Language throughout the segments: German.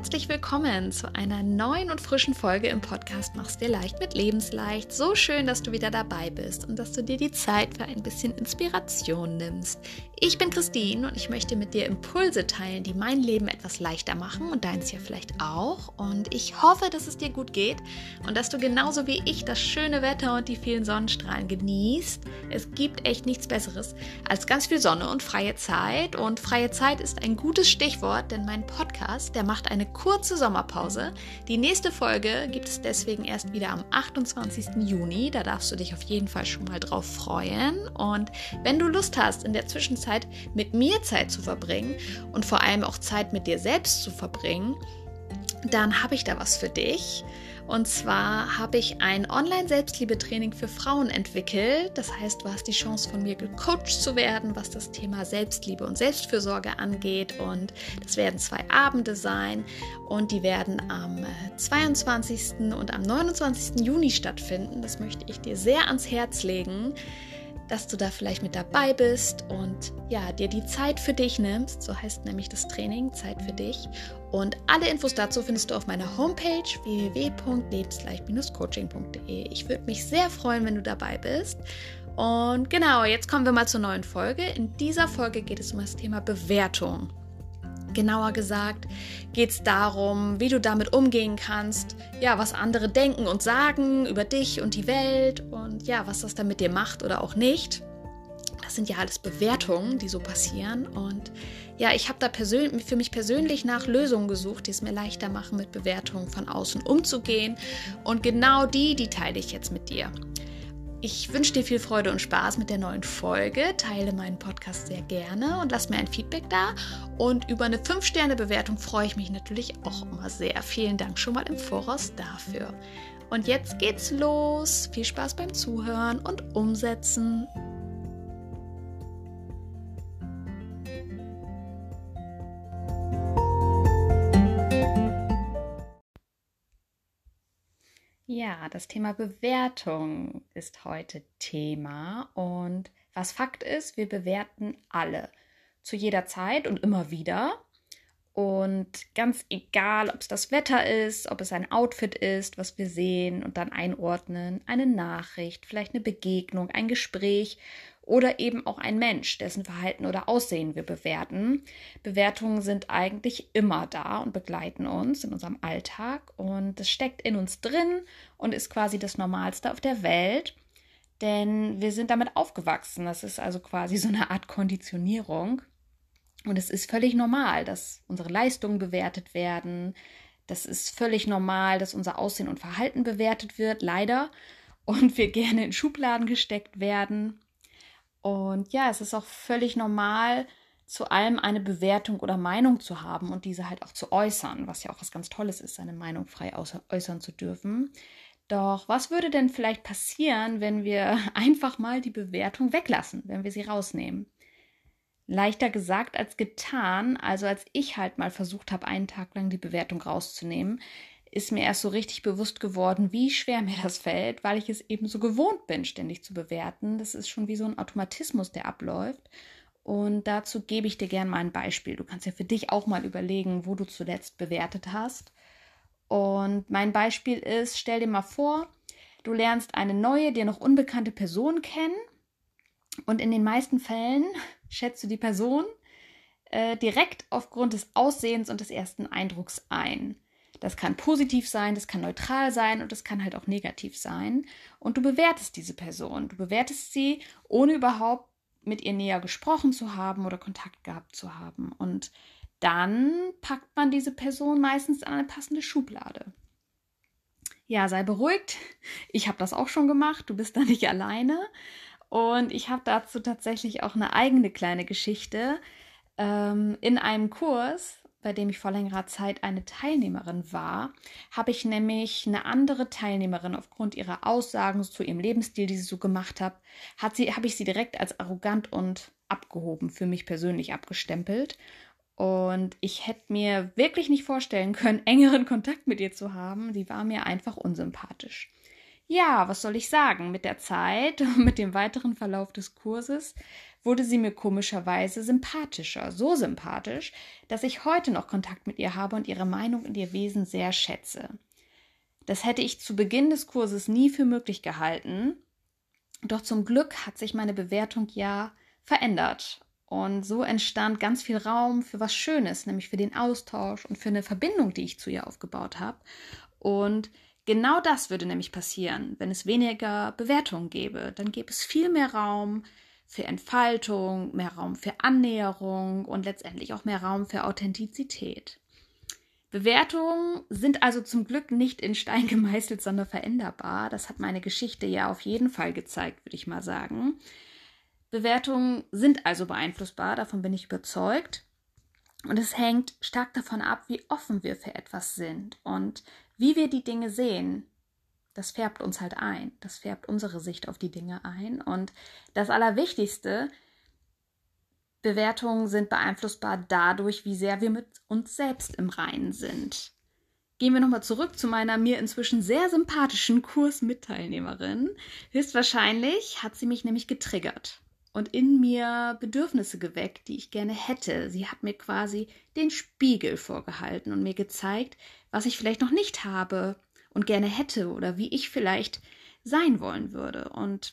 herzlich willkommen zu einer neuen und frischen Folge im Podcast Mach's dir leicht mit Lebensleicht. So schön, dass du wieder dabei bist und dass du dir die Zeit für ein bisschen Inspiration nimmst. Ich bin Christine und ich möchte mit dir Impulse teilen, die mein Leben etwas leichter machen und deins ja vielleicht auch. Und ich hoffe, dass es dir gut geht und dass du genauso wie ich das schöne Wetter und die vielen Sonnenstrahlen genießt. Es gibt echt nichts Besseres als ganz viel Sonne und freie Zeit. Und freie Zeit ist ein gutes Stichwort, denn mein Podcast, der macht eine kurze Sommerpause. Die nächste Folge gibt es deswegen erst wieder am 28. Juni. Da darfst du dich auf jeden Fall schon mal drauf freuen. Und wenn du Lust hast, in der Zwischenzeit Zeit mit mir Zeit zu verbringen und vor allem auch Zeit mit dir selbst zu verbringen, dann habe ich da was für dich. Und zwar habe ich ein Online-Selbstliebe-Training für Frauen entwickelt. Das heißt, du hast die Chance von mir gecoacht zu werden, was das Thema Selbstliebe und Selbstfürsorge angeht. Und das werden zwei Abende sein und die werden am 22. Äh, und am 29. Juni stattfinden. Das möchte ich dir sehr ans Herz legen dass du da vielleicht mit dabei bist und ja, dir die Zeit für dich nimmst. So heißt nämlich das Training, Zeit für dich. Und alle Infos dazu findest du auf meiner Homepage www.lebensleicht-coaching.de. Ich würde mich sehr freuen, wenn du dabei bist. Und genau, jetzt kommen wir mal zur neuen Folge. In dieser Folge geht es um das Thema Bewertung. Genauer gesagt geht es darum, wie du damit umgehen kannst, ja, was andere denken und sagen über dich und die Welt und ja, was das dann mit dir macht oder auch nicht. Das sind ja alles Bewertungen, die so passieren. Und ja, ich habe da für mich persönlich nach Lösungen gesucht, die es mir leichter machen, mit Bewertungen von außen umzugehen. Und genau die, die teile ich jetzt mit dir. Ich wünsche dir viel Freude und Spaß mit der neuen Folge. Teile meinen Podcast sehr gerne und lass mir ein Feedback da. Und über eine 5-Sterne-Bewertung freue ich mich natürlich auch immer sehr. Vielen Dank schon mal im Voraus dafür. Und jetzt geht's los. Viel Spaß beim Zuhören und Umsetzen. Ja, das Thema Bewertung ist heute Thema und was Fakt ist, wir bewerten alle zu jeder Zeit und immer wieder. Und ganz egal, ob es das Wetter ist, ob es ein Outfit ist, was wir sehen und dann einordnen, eine Nachricht, vielleicht eine Begegnung, ein Gespräch oder eben auch ein Mensch, dessen Verhalten oder Aussehen wir bewerten. Bewertungen sind eigentlich immer da und begleiten uns in unserem Alltag und es steckt in uns drin und ist quasi das Normalste auf der Welt, denn wir sind damit aufgewachsen. Das ist also quasi so eine Art Konditionierung und es ist völlig normal, dass unsere Leistungen bewertet werden. Das ist völlig normal, dass unser Aussehen und Verhalten bewertet wird, leider. Und wir gerne in Schubladen gesteckt werden. Und ja, es ist auch völlig normal, zu allem eine Bewertung oder Meinung zu haben und diese halt auch zu äußern, was ja auch was ganz Tolles ist, seine Meinung frei äußern zu dürfen. Doch was würde denn vielleicht passieren, wenn wir einfach mal die Bewertung weglassen, wenn wir sie rausnehmen? Leichter gesagt als getan, also als ich halt mal versucht habe, einen Tag lang die Bewertung rauszunehmen, ist mir erst so richtig bewusst geworden, wie schwer mir das fällt, weil ich es eben so gewohnt bin, ständig zu bewerten. Das ist schon wie so ein Automatismus, der abläuft. Und dazu gebe ich dir gerne mal ein Beispiel. Du kannst ja für dich auch mal überlegen, wo du zuletzt bewertet hast. Und mein Beispiel ist, stell dir mal vor, du lernst eine neue, dir noch unbekannte Person kennen. Und in den meisten Fällen schätzt du die Person äh, direkt aufgrund des Aussehens und des ersten Eindrucks ein. Das kann positiv sein, das kann neutral sein und das kann halt auch negativ sein. Und du bewertest diese Person. Du bewertest sie, ohne überhaupt mit ihr näher gesprochen zu haben oder Kontakt gehabt zu haben. Und dann packt man diese Person meistens an eine passende Schublade. Ja, sei beruhigt. Ich habe das auch schon gemacht. Du bist da nicht alleine. Und ich habe dazu tatsächlich auch eine eigene kleine Geschichte. Ähm, in einem Kurs bei dem ich vor längerer Zeit eine Teilnehmerin war, habe ich nämlich eine andere Teilnehmerin aufgrund ihrer Aussagen zu ihrem Lebensstil, die sie so gemacht hat, hat sie, habe ich sie direkt als arrogant und abgehoben für mich persönlich abgestempelt. Und ich hätte mir wirklich nicht vorstellen können, engeren Kontakt mit ihr zu haben. Sie war mir einfach unsympathisch. Ja, was soll ich sagen? Mit der Zeit und mit dem weiteren Verlauf des Kurses wurde sie mir komischerweise sympathischer, so sympathisch, dass ich heute noch Kontakt mit ihr habe und ihre Meinung und ihr Wesen sehr schätze. Das hätte ich zu Beginn des Kurses nie für möglich gehalten, doch zum Glück hat sich meine Bewertung ja verändert. Und so entstand ganz viel Raum für was Schönes, nämlich für den Austausch und für eine Verbindung, die ich zu ihr aufgebaut habe. Und genau das würde nämlich passieren, wenn es weniger Bewertungen gäbe. Dann gäbe es viel mehr Raum für Entfaltung, mehr Raum für Annäherung und letztendlich auch mehr Raum für Authentizität. Bewertungen sind also zum Glück nicht in Stein gemeißelt, sondern veränderbar. Das hat meine Geschichte ja auf jeden Fall gezeigt, würde ich mal sagen. Bewertungen sind also beeinflussbar, davon bin ich überzeugt. Und es hängt stark davon ab, wie offen wir für etwas sind und wie wir die Dinge sehen. Das färbt uns halt ein. Das färbt unsere Sicht auf die Dinge ein. Und das Allerwichtigste, Bewertungen sind beeinflussbar dadurch, wie sehr wir mit uns selbst im Reinen sind. Gehen wir nochmal zurück zu meiner mir inzwischen sehr sympathischen Kursmitteilnehmerin. Höchstwahrscheinlich hat sie mich nämlich getriggert und in mir Bedürfnisse geweckt, die ich gerne hätte. Sie hat mir quasi den Spiegel vorgehalten und mir gezeigt, was ich vielleicht noch nicht habe und gerne hätte oder wie ich vielleicht sein wollen würde. Und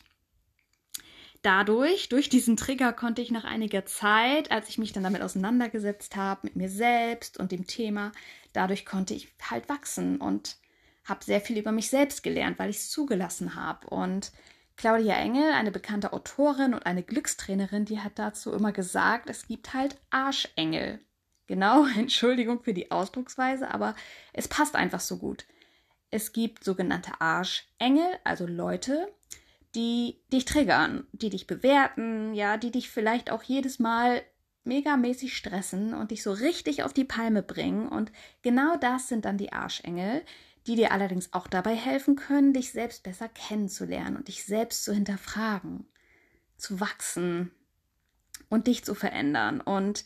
dadurch, durch diesen Trigger, konnte ich nach einiger Zeit, als ich mich dann damit auseinandergesetzt habe, mit mir selbst und dem Thema, dadurch konnte ich halt wachsen und habe sehr viel über mich selbst gelernt, weil ich es zugelassen habe. Und Claudia Engel, eine bekannte Autorin und eine Glückstrainerin, die hat dazu immer gesagt, es gibt halt Arschengel. Genau, Entschuldigung für die Ausdrucksweise, aber es passt einfach so gut. Es gibt sogenannte Arschengel, also Leute, die dich triggern, die dich bewerten, ja, die dich vielleicht auch jedes Mal megamäßig stressen und dich so richtig auf die Palme bringen. Und genau das sind dann die Arschengel, die dir allerdings auch dabei helfen können, dich selbst besser kennenzulernen und dich selbst zu hinterfragen, zu wachsen und dich zu verändern. Und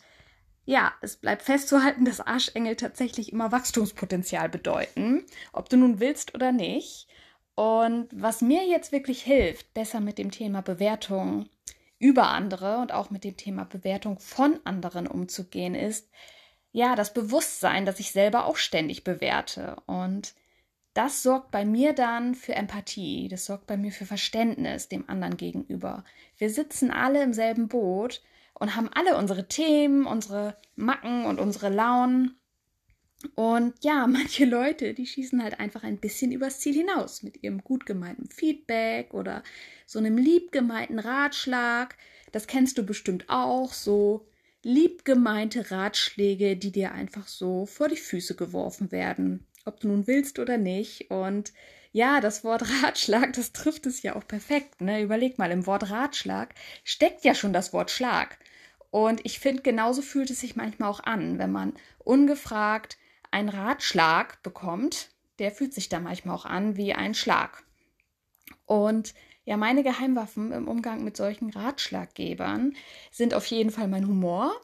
ja, es bleibt festzuhalten, dass Arschengel tatsächlich immer Wachstumspotenzial bedeuten, ob du nun willst oder nicht. Und was mir jetzt wirklich hilft, besser mit dem Thema Bewertung über andere und auch mit dem Thema Bewertung von anderen umzugehen, ist, ja, das Bewusstsein, dass ich selber auch ständig bewerte. Und das sorgt bei mir dann für Empathie, das sorgt bei mir für Verständnis dem anderen gegenüber. Wir sitzen alle im selben Boot und haben alle unsere Themen, unsere Macken und unsere Launen. Und ja, manche Leute, die schießen halt einfach ein bisschen übers Ziel hinaus mit ihrem gut gemeinten Feedback oder so einem lieb gemeinten Ratschlag. Das kennst du bestimmt auch, so lieb gemeinte Ratschläge, die dir einfach so vor die Füße geworfen werden, ob du nun willst oder nicht. Und ja, das Wort Ratschlag, das trifft es ja auch perfekt. Ne? Überleg mal, im Wort Ratschlag steckt ja schon das Wort Schlag. Und ich finde, genauso fühlt es sich manchmal auch an, wenn man ungefragt ein Ratschlag bekommt, der fühlt sich da manchmal auch an wie ein Schlag. Und ja, meine Geheimwaffen im Umgang mit solchen Ratschlaggebern sind auf jeden Fall mein Humor.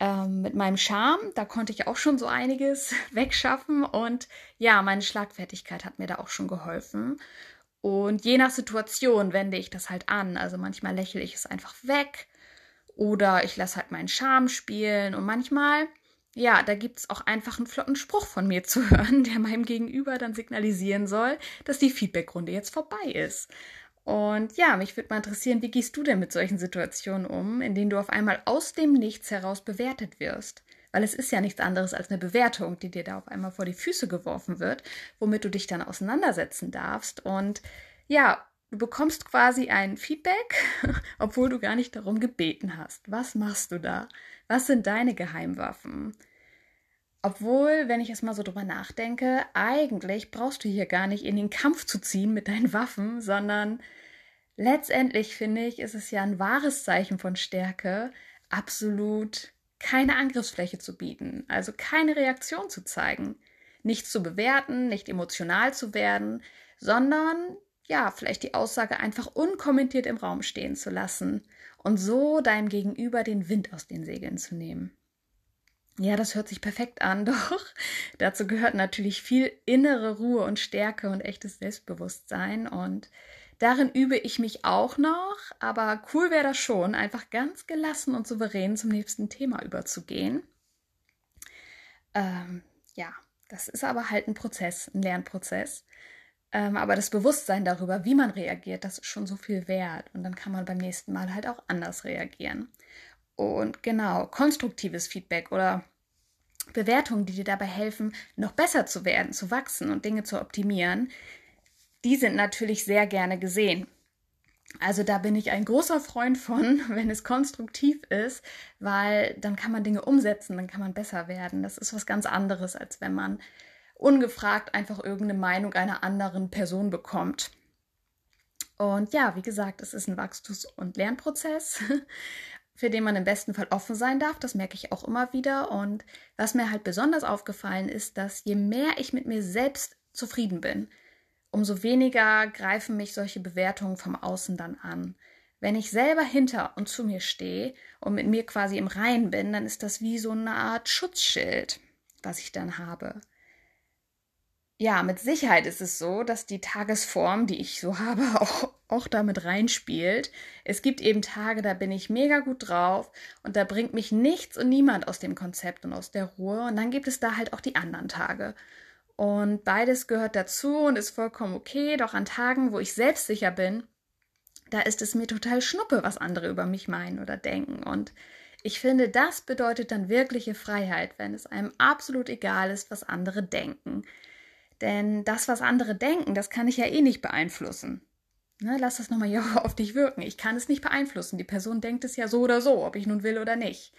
Ähm, mit meinem Charme, da konnte ich auch schon so einiges wegschaffen. Und ja, meine Schlagfertigkeit hat mir da auch schon geholfen. Und je nach Situation wende ich das halt an. Also manchmal lächle ich es einfach weg oder ich lasse halt meinen Charme spielen. Und manchmal ja, da gibt es auch einfach einen flotten Spruch von mir zu hören, der meinem Gegenüber dann signalisieren soll, dass die Feedbackrunde jetzt vorbei ist. Und ja, mich würde mal interessieren, wie gehst du denn mit solchen Situationen um, in denen du auf einmal aus dem Nichts heraus bewertet wirst? Weil es ist ja nichts anderes als eine Bewertung, die dir da auf einmal vor die Füße geworfen wird, womit du dich dann auseinandersetzen darfst. Und ja, du bekommst quasi ein Feedback, obwohl du gar nicht darum gebeten hast. Was machst du da? Was sind deine Geheimwaffen? Obwohl, wenn ich es mal so drüber nachdenke, eigentlich brauchst du hier gar nicht in den Kampf zu ziehen mit deinen Waffen, sondern letztendlich finde ich, ist es ja ein wahres Zeichen von Stärke, absolut keine Angriffsfläche zu bieten, also keine Reaktion zu zeigen, nichts zu bewerten, nicht emotional zu werden, sondern ja, vielleicht die Aussage einfach unkommentiert im Raum stehen zu lassen und so deinem Gegenüber den Wind aus den Segeln zu nehmen. Ja, das hört sich perfekt an, doch dazu gehört natürlich viel innere Ruhe und Stärke und echtes Selbstbewusstsein und Darin übe ich mich auch noch, aber cool wäre das schon, einfach ganz gelassen und souverän zum nächsten Thema überzugehen. Ähm, ja, das ist aber halt ein Prozess, ein Lernprozess. Ähm, aber das Bewusstsein darüber, wie man reagiert, das ist schon so viel wert. Und dann kann man beim nächsten Mal halt auch anders reagieren. Und genau, konstruktives Feedback oder Bewertungen, die dir dabei helfen, noch besser zu werden, zu wachsen und Dinge zu optimieren, die sind natürlich sehr gerne gesehen. Also da bin ich ein großer Freund von, wenn es konstruktiv ist, weil dann kann man Dinge umsetzen, dann kann man besser werden. Das ist was ganz anderes, als wenn man ungefragt einfach irgendeine Meinung einer anderen Person bekommt. Und ja, wie gesagt, es ist ein Wachstums- und Lernprozess, für den man im besten Fall offen sein darf. Das merke ich auch immer wieder. Und was mir halt besonders aufgefallen ist, dass je mehr ich mit mir selbst zufrieden bin, umso weniger greifen mich solche Bewertungen vom Außen dann an. Wenn ich selber hinter und zu mir stehe und mit mir quasi im Reinen bin, dann ist das wie so eine Art Schutzschild, was ich dann habe ja, mit Sicherheit ist es so, dass die Tagesform, die ich so habe, auch, auch damit reinspielt. Es gibt eben Tage, da bin ich mega gut drauf und da bringt mich nichts und niemand aus dem Konzept und aus der Ruhe. Und dann gibt es da halt auch die anderen Tage. Und beides gehört dazu und ist vollkommen okay. Doch an Tagen, wo ich selbstsicher bin, da ist es mir total schnuppe, was andere über mich meinen oder denken. Und ich finde, das bedeutet dann wirkliche Freiheit, wenn es einem absolut egal ist, was andere denken. Denn das, was andere denken, das kann ich ja eh nicht beeinflussen. Ne, lass das nochmal hier auf dich wirken. Ich kann es nicht beeinflussen. Die Person denkt es ja so oder so, ob ich nun will oder nicht.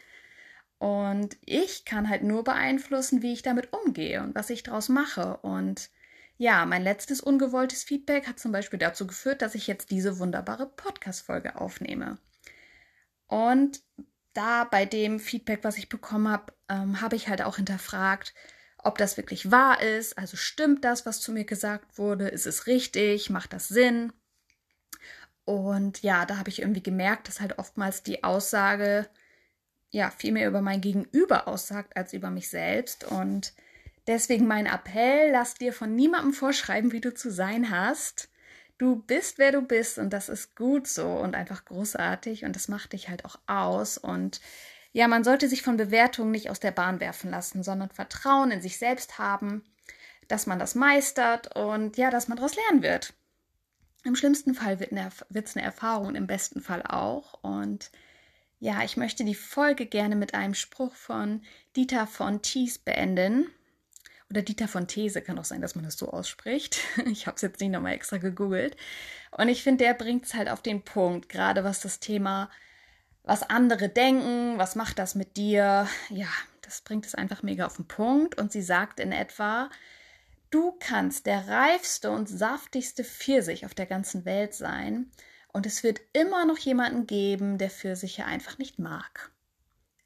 Und ich kann halt nur beeinflussen, wie ich damit umgehe und was ich daraus mache. Und ja, mein letztes ungewolltes Feedback hat zum Beispiel dazu geführt, dass ich jetzt diese wunderbare Podcast-Folge aufnehme. Und da bei dem Feedback, was ich bekommen habe, ähm, habe ich halt auch hinterfragt, ob das wirklich wahr ist. Also stimmt das, was zu mir gesagt wurde? Ist es richtig? Macht das Sinn? Und ja, da habe ich irgendwie gemerkt, dass halt oftmals die Aussage ja viel mehr über mein Gegenüber aussagt als über mich selbst. Und deswegen mein Appell, lass dir von niemandem vorschreiben, wie du zu sein hast. Du bist, wer du bist und das ist gut so und einfach großartig und das macht dich halt auch aus. Und ja, man sollte sich von Bewertungen nicht aus der Bahn werfen lassen, sondern Vertrauen in sich selbst haben, dass man das meistert und ja, dass man daraus lernen wird. Im schlimmsten Fall wird es eine Erfahrung, im besten Fall auch. Und ja, ich möchte die Folge gerne mit einem Spruch von Dieter von Thies beenden. Oder Dieter von These, kann auch sein, dass man das so ausspricht. Ich habe es jetzt nicht nochmal extra gegoogelt. Und ich finde, der bringt es halt auf den Punkt, gerade was das Thema was andere denken, was macht das mit dir? Ja, das bringt es einfach mega auf den Punkt. Und sie sagt in etwa, du kannst der reifste und saftigste Pfirsich auf der ganzen Welt sein und es wird immer noch jemanden geben, der Pfirsiche einfach nicht mag.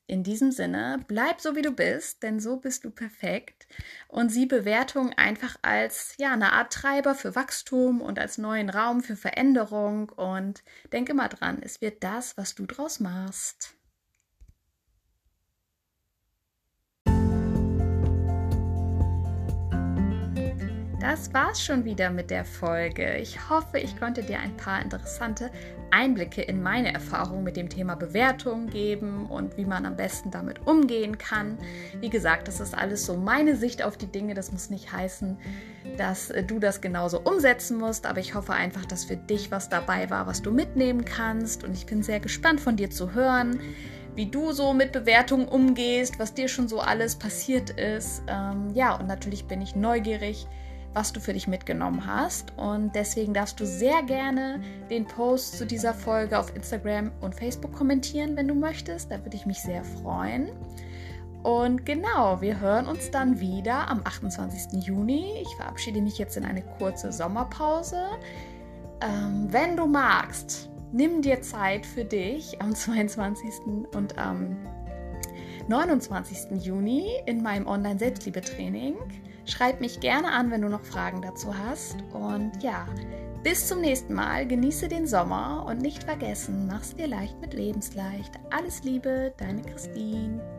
In diesem Sinne, bleib so wie du bist, denn so bist du perfekt. Und sieh Bewertung einfach als ja, eine Art Treiber für Wachstum und als neuen Raum für Veränderung. Und denk immer dran, es wird das, was du draus machst. Das war's schon wieder mit der Folge. Ich hoffe, ich konnte dir ein paar interessante Einblicke in meine Erfahrungen mit dem Thema Bewertung geben und wie man am besten damit umgehen kann. Wie gesagt, das ist alles so meine Sicht auf die Dinge. Das muss nicht heißen, dass du das genauso umsetzen musst, aber ich hoffe einfach, dass für dich was dabei war, was du mitnehmen kannst. Und ich bin sehr gespannt von dir zu hören wie du so mit Bewertungen umgehst, was dir schon so alles passiert ist. Ähm, ja, und natürlich bin ich neugierig, was du für dich mitgenommen hast. Und deswegen darfst du sehr gerne den Post zu dieser Folge auf Instagram und Facebook kommentieren, wenn du möchtest. Da würde ich mich sehr freuen. Und genau, wir hören uns dann wieder am 28. Juni. Ich verabschiede mich jetzt in eine kurze Sommerpause. Ähm, wenn du magst, nimm dir Zeit für dich am 22. und am 29. Juni in meinem Online-Selbstliebe-Training. Schreib mich gerne an, wenn du noch Fragen dazu hast. Und ja, bis zum nächsten Mal. Genieße den Sommer und nicht vergessen, mach's dir leicht mit Lebensleicht. Alles Liebe, deine Christine.